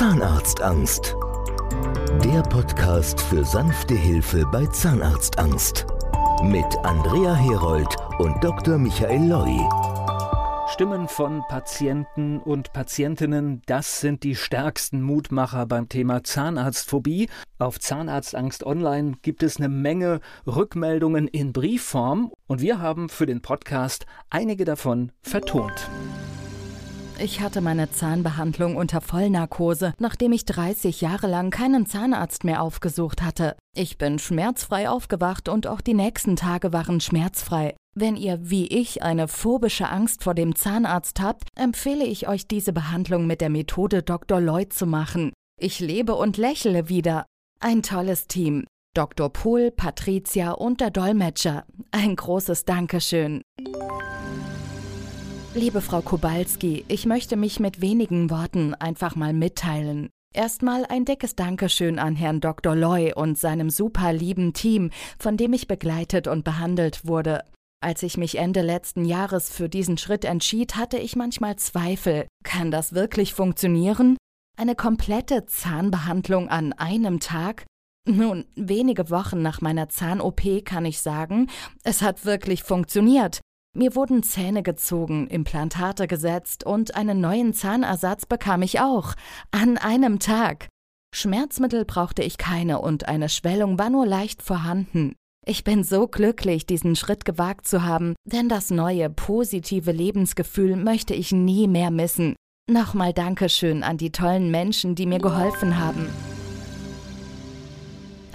Zahnarztangst. Der Podcast für sanfte Hilfe bei Zahnarztangst. Mit Andrea Herold und Dr. Michael Loi. Stimmen von Patienten und Patientinnen, das sind die stärksten Mutmacher beim Thema Zahnarztphobie. Auf Zahnarztangst Online gibt es eine Menge Rückmeldungen in Briefform und wir haben für den Podcast einige davon vertont. Ich hatte meine Zahnbehandlung unter Vollnarkose, nachdem ich 30 Jahre lang keinen Zahnarzt mehr aufgesucht hatte. Ich bin schmerzfrei aufgewacht und auch die nächsten Tage waren schmerzfrei. Wenn ihr wie ich eine phobische Angst vor dem Zahnarzt habt, empfehle ich euch diese Behandlung mit der Methode Dr. Lloyd zu machen. Ich lebe und lächle wieder. Ein tolles Team. Dr. Pohl, Patricia und der Dolmetscher. Ein großes Dankeschön. Liebe Frau Kobalski, ich möchte mich mit wenigen Worten einfach mal mitteilen. Erstmal ein dickes Dankeschön an Herrn Dr. Loy und seinem super lieben Team, von dem ich begleitet und behandelt wurde. Als ich mich Ende letzten Jahres für diesen Schritt entschied, hatte ich manchmal Zweifel. Kann das wirklich funktionieren? Eine komplette Zahnbehandlung an einem Tag? Nun, wenige Wochen nach meiner Zahn-OP kann ich sagen, es hat wirklich funktioniert. Mir wurden Zähne gezogen, Implantate gesetzt und einen neuen Zahnersatz bekam ich auch. An einem Tag. Schmerzmittel brauchte ich keine und eine Schwellung war nur leicht vorhanden. Ich bin so glücklich, diesen Schritt gewagt zu haben, denn das neue, positive Lebensgefühl möchte ich nie mehr missen. Nochmal Dankeschön an die tollen Menschen, die mir geholfen haben.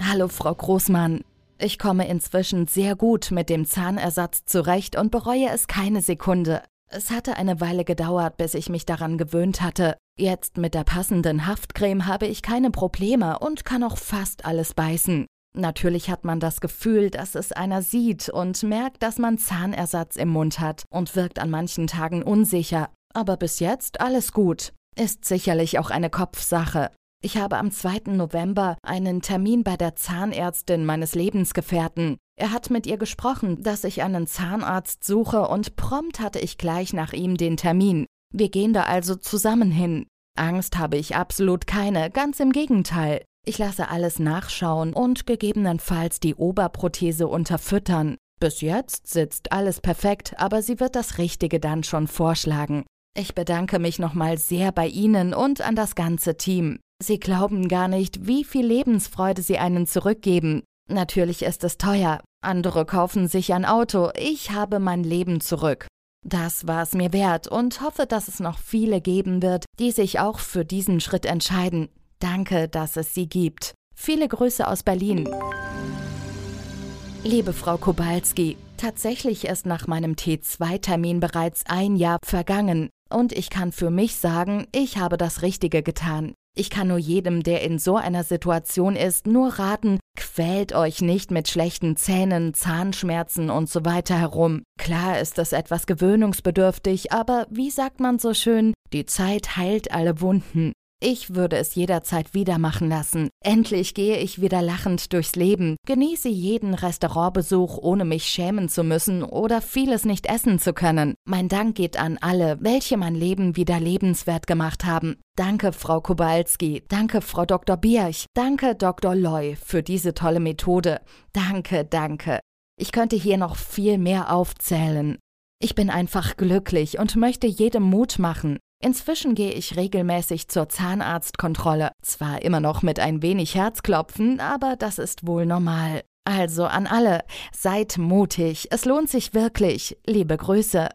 Hallo, Frau Großmann. Ich komme inzwischen sehr gut mit dem Zahnersatz zurecht und bereue es keine Sekunde. Es hatte eine Weile gedauert, bis ich mich daran gewöhnt hatte. Jetzt mit der passenden Haftcreme habe ich keine Probleme und kann auch fast alles beißen. Natürlich hat man das Gefühl, dass es einer sieht und merkt, dass man Zahnersatz im Mund hat und wirkt an manchen Tagen unsicher. Aber bis jetzt alles gut. Ist sicherlich auch eine Kopfsache. Ich habe am 2. November einen Termin bei der Zahnärztin meines Lebensgefährten. Er hat mit ihr gesprochen, dass ich einen Zahnarzt suche und prompt hatte ich gleich nach ihm den Termin. Wir gehen da also zusammen hin. Angst habe ich absolut keine, ganz im Gegenteil. Ich lasse alles nachschauen und gegebenenfalls die Oberprothese unterfüttern. Bis jetzt sitzt alles perfekt, aber sie wird das Richtige dann schon vorschlagen. Ich bedanke mich nochmal sehr bei Ihnen und an das ganze Team. Sie glauben gar nicht, wie viel Lebensfreude Sie einen zurückgeben. Natürlich ist es teuer. Andere kaufen sich ein Auto. Ich habe mein Leben zurück. Das war es mir wert und hoffe, dass es noch viele geben wird, die sich auch für diesen Schritt entscheiden. Danke, dass es sie gibt. Viele Grüße aus Berlin. Liebe Frau Kobalski, tatsächlich ist nach meinem T2-Termin bereits ein Jahr vergangen und ich kann für mich sagen, ich habe das Richtige getan. Ich kann nur jedem, der in so einer Situation ist, nur raten, quält euch nicht mit schlechten Zähnen, Zahnschmerzen und so weiter herum. Klar ist es etwas gewöhnungsbedürftig, aber wie sagt man so schön, die Zeit heilt alle Wunden. Ich würde es jederzeit wieder machen lassen. Endlich gehe ich wieder lachend durchs Leben, genieße jeden Restaurantbesuch, ohne mich schämen zu müssen oder vieles nicht essen zu können. Mein Dank geht an alle, welche mein Leben wieder lebenswert gemacht haben. Danke, Frau Kowalski. Danke, Frau Dr. Bierch. Danke, Dr. Loy, für diese tolle Methode. Danke, danke. Ich könnte hier noch viel mehr aufzählen. Ich bin einfach glücklich und möchte jedem Mut machen. Inzwischen gehe ich regelmäßig zur Zahnarztkontrolle. Zwar immer noch mit ein wenig Herzklopfen, aber das ist wohl normal. Also an alle, seid mutig, es lohnt sich wirklich. Liebe Grüße.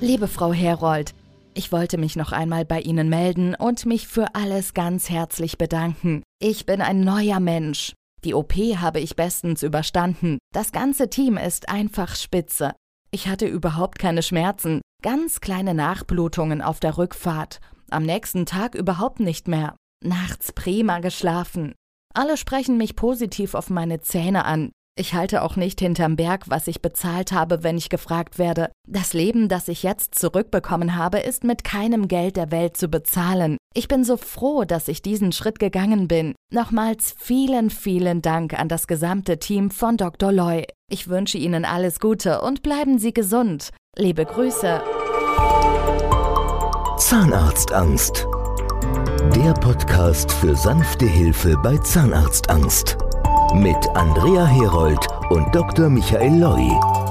Liebe Frau Herold, ich wollte mich noch einmal bei Ihnen melden und mich für alles ganz herzlich bedanken. Ich bin ein neuer Mensch. Die OP habe ich bestens überstanden. Das ganze Team ist einfach spitze. Ich hatte überhaupt keine Schmerzen, ganz kleine Nachblutungen auf der Rückfahrt, am nächsten Tag überhaupt nicht mehr, nachts prima geschlafen. Alle sprechen mich positiv auf meine Zähne an, ich halte auch nicht hinterm Berg, was ich bezahlt habe, wenn ich gefragt werde. Das Leben, das ich jetzt zurückbekommen habe, ist mit keinem Geld der Welt zu bezahlen. Ich bin so froh, dass ich diesen Schritt gegangen bin. Nochmals vielen, vielen Dank an das gesamte Team von Dr. Loy. Ich wünsche Ihnen alles Gute und bleiben Sie gesund. Liebe Grüße. Zahnarztangst. Der Podcast für sanfte Hilfe bei Zahnarztangst. Mit Andrea Herold und Dr. Michael Loi.